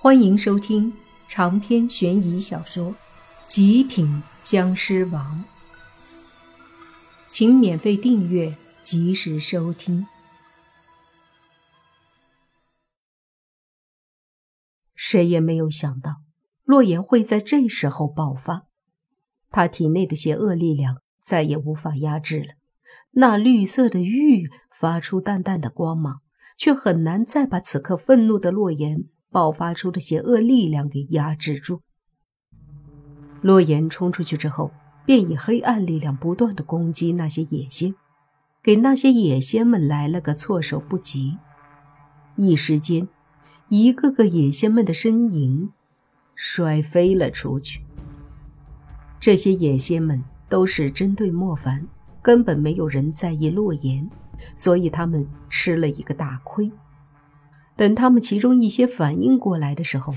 欢迎收听长篇悬疑小说《极品僵尸王》，请免费订阅，及时收听。谁也没有想到，洛言会在这时候爆发。他体内的邪恶力量再也无法压制了，那绿色的玉发出淡淡的光芒，却很难再把此刻愤怒的洛言。爆发出的邪恶力量给压制住。洛言冲出去之后，便以黑暗力量不断的攻击那些野仙，给那些野仙们来了个措手不及。一时间，一个个野仙们的身影摔飞了出去。这些野仙们都是针对莫凡，根本没有人在意洛言，所以他们吃了一个大亏。等他们其中一些反应过来的时候，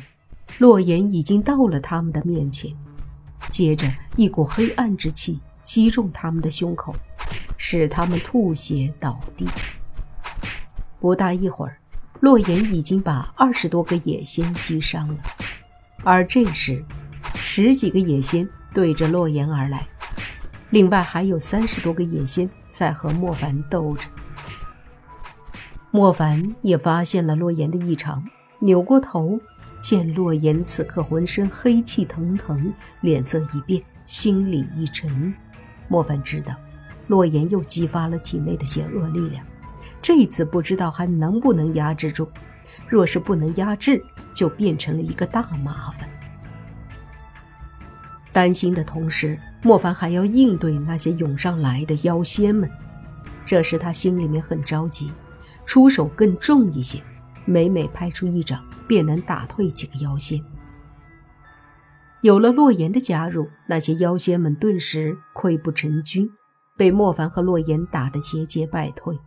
洛言已经到了他们的面前。接着，一股黑暗之气击中他们的胸口，使他们吐血倒地。不大一会儿，洛言已经把二十多个野仙击伤了。而这时，十几个野仙对着洛言而来，另外还有三十多个野仙在和莫凡斗着。莫凡也发现了洛言的异常，扭过头，见洛言此刻浑身黑气腾腾，脸色一变，心里一沉。莫凡知道，洛言又激发了体内的邪恶力量，这一次不知道还能不能压制住。若是不能压制，就变成了一个大麻烦。担心的同时，莫凡还要应对那些涌上来的妖仙们，这时他心里面很着急。出手更重一些，每每拍出一掌，便能打退几个妖仙。有了洛言的加入，那些妖仙们顿时溃不成军，被莫凡和洛言打得节节败退。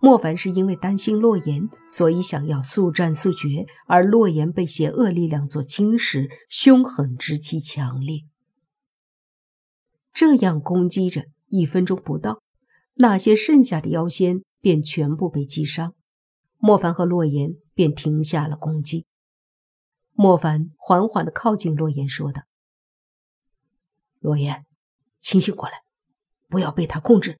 莫凡是因为担心洛言，所以想要速战速决，而洛言被邪恶力量所侵蚀，凶狠之气强烈。这样攻击着，一分钟不到，那些剩下的妖仙。便全部被击伤，莫凡和洛言便停下了攻击。莫凡缓缓地靠近洛言，说道：“洛言，清醒过来，不要被他控制。”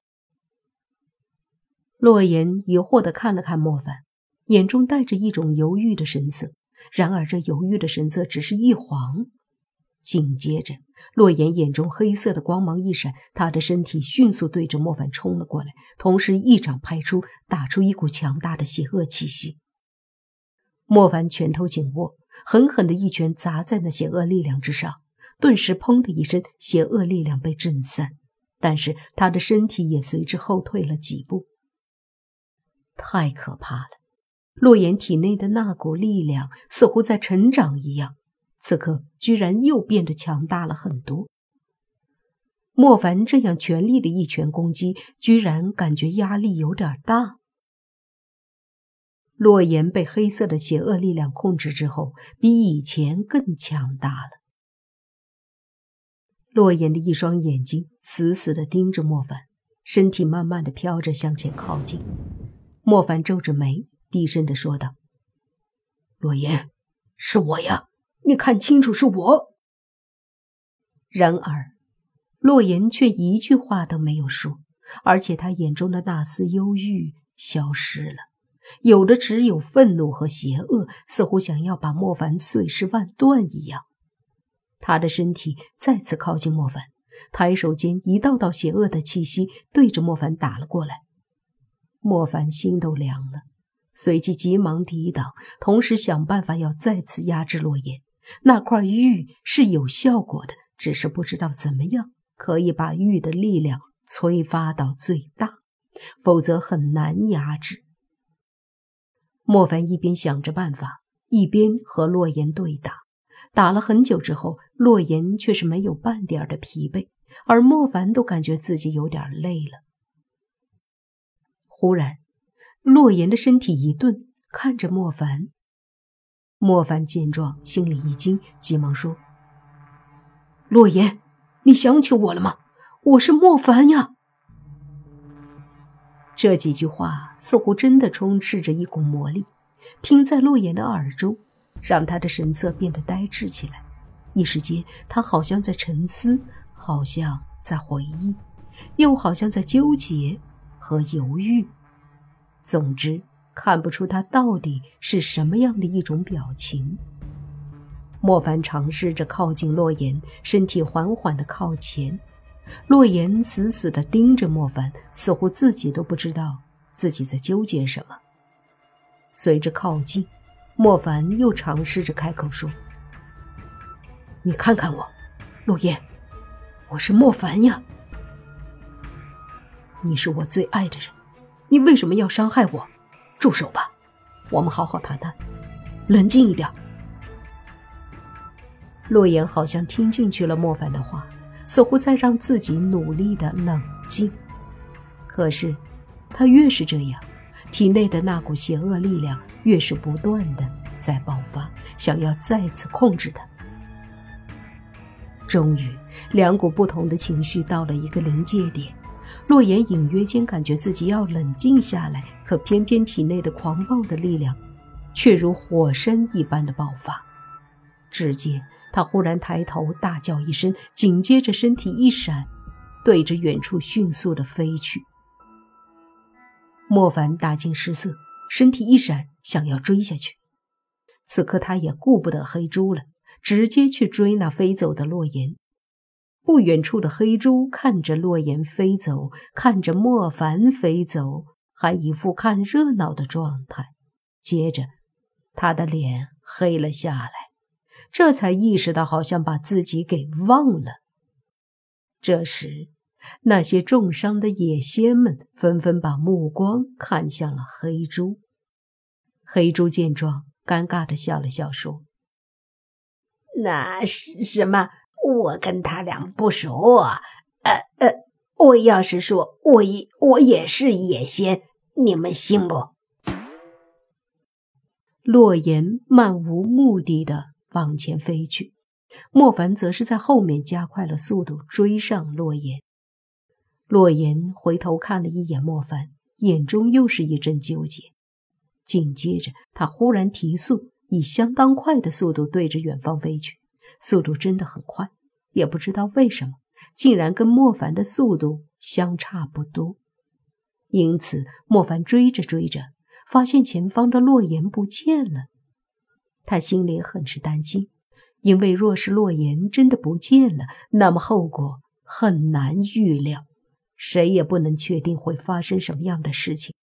洛言疑惑地看了看莫凡，眼中带着一种犹豫的神色。然而，这犹豫的神色只是一晃。紧接着，洛言眼中黑色的光芒一闪，他的身体迅速对着莫凡冲了过来，同时一掌拍出，打出一股强大的邪恶气息。莫凡拳头紧握，狠狠的一拳砸在那邪恶力量之上，顿时砰的一声，邪恶力量被震散，但是他的身体也随之后退了几步。太可怕了！洛言体内的那股力量似乎在成长一样。此刻居然又变得强大了很多。莫凡这样全力的一拳攻击，居然感觉压力有点大。洛言被黑色的邪恶力量控制之后，比以前更强大了。洛言的一双眼睛死死地盯着莫凡，身体慢慢的飘着向前靠近。莫凡皱着眉，低声的说道：“洛言，是我呀。”你看清楚，是我。然而，洛言却一句话都没有说，而且他眼中的那丝忧郁消失了，有的只有愤怒和邪恶，似乎想要把莫凡碎尸万段一样。他的身体再次靠近莫凡，抬手间，一道道邪恶的气息对着莫凡打了过来。莫凡心都凉了，随即急忙抵挡，同时想办法要再次压制洛言。那块玉是有效果的，只是不知道怎么样可以把玉的力量催发到最大，否则很难压制。莫凡一边想着办法，一边和洛言对打。打了很久之后，洛言却是没有半点的疲惫，而莫凡都感觉自己有点累了。忽然，洛言的身体一顿，看着莫凡。莫凡见状，心里一惊，急忙说：“洛言，你想起我了吗？我是莫凡呀。”这几句话似乎真的充斥着一股魔力，听在洛言的耳中，让他的神色变得呆滞起来。一时间，他好像在沉思，好像在回忆，又好像在纠结和犹豫。总之，看不出他到底是什么样的一种表情。莫凡尝试着靠近洛言，身体缓缓的靠前。洛言死死地盯着莫凡，似乎自己都不知道自己在纠结什么。随着靠近，莫凡又尝试着开口说：“你看看我，洛言，我是莫凡呀。你是我最爱的人，你为什么要伤害我？住手吧，我们好好谈谈，冷静一点。”洛言好像听进去了莫凡的话。似乎在让自己努力的冷静，可是他越是这样，体内的那股邪恶力量越是不断的在爆发，想要再次控制他。终于，两股不同的情绪到了一个临界点，洛言隐约间感觉自己要冷静下来，可偏偏体内的狂暴的力量却如火山一般的爆发。只见他忽然抬头大叫一声，紧接着身体一闪，对着远处迅速的飞去。莫凡大惊失色，身体一闪，想要追下去。此刻他也顾不得黑猪了，直接去追那飞走的洛言。不远处的黑猪看着洛言飞走，看着莫凡飞走，还一副看热闹的状态。接着，他的脸黑了下来。这才意识到，好像把自己给忘了。这时，那些重伤的野仙们纷纷把目光看向了黑猪。黑猪见状，尴尬的笑了笑，说：“那是什么？我跟他俩不熟。呃呃，我要是说我也我也是野仙，你们信不？”洛言漫无目的的。往前飞去，莫凡则是在后面加快了速度追上洛言。洛言回头看了一眼莫凡，眼中又是一阵纠结。紧接着，他忽然提速，以相当快的速度对着远方飞去，速度真的很快，也不知道为什么，竟然跟莫凡的速度相差不多。因此，莫凡追着追着，发现前方的洛言不见了。他心里很是担心，因为若是洛言真的不见了，那么后果很难预料，谁也不能确定会发生什么样的事情。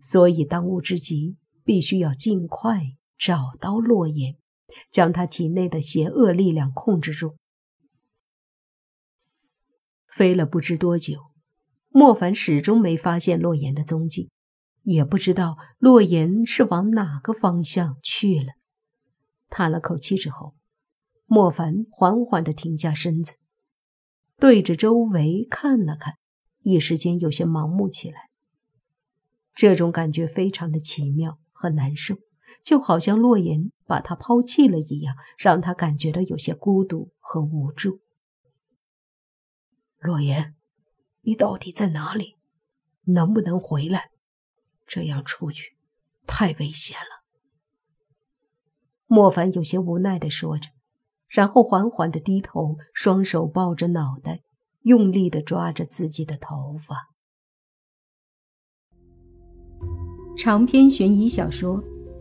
所以当务之急，必须要尽快找到洛言，将他体内的邪恶力量控制住。飞了不知多久，莫凡始终没发现洛言的踪迹。也不知道洛言是往哪个方向去了。叹了口气之后，莫凡缓缓地停下身子，对着周围看了看，一时间有些盲目起来。这种感觉非常的奇妙和难受，就好像洛言把他抛弃了一样，让他感觉到有些孤独和无助。洛言，你到底在哪里？能不能回来？这样出去太危险了。莫凡有些无奈的说着，然后缓缓的低头，双手抱着脑袋，用力的抓着自己的头发。长篇悬疑小说《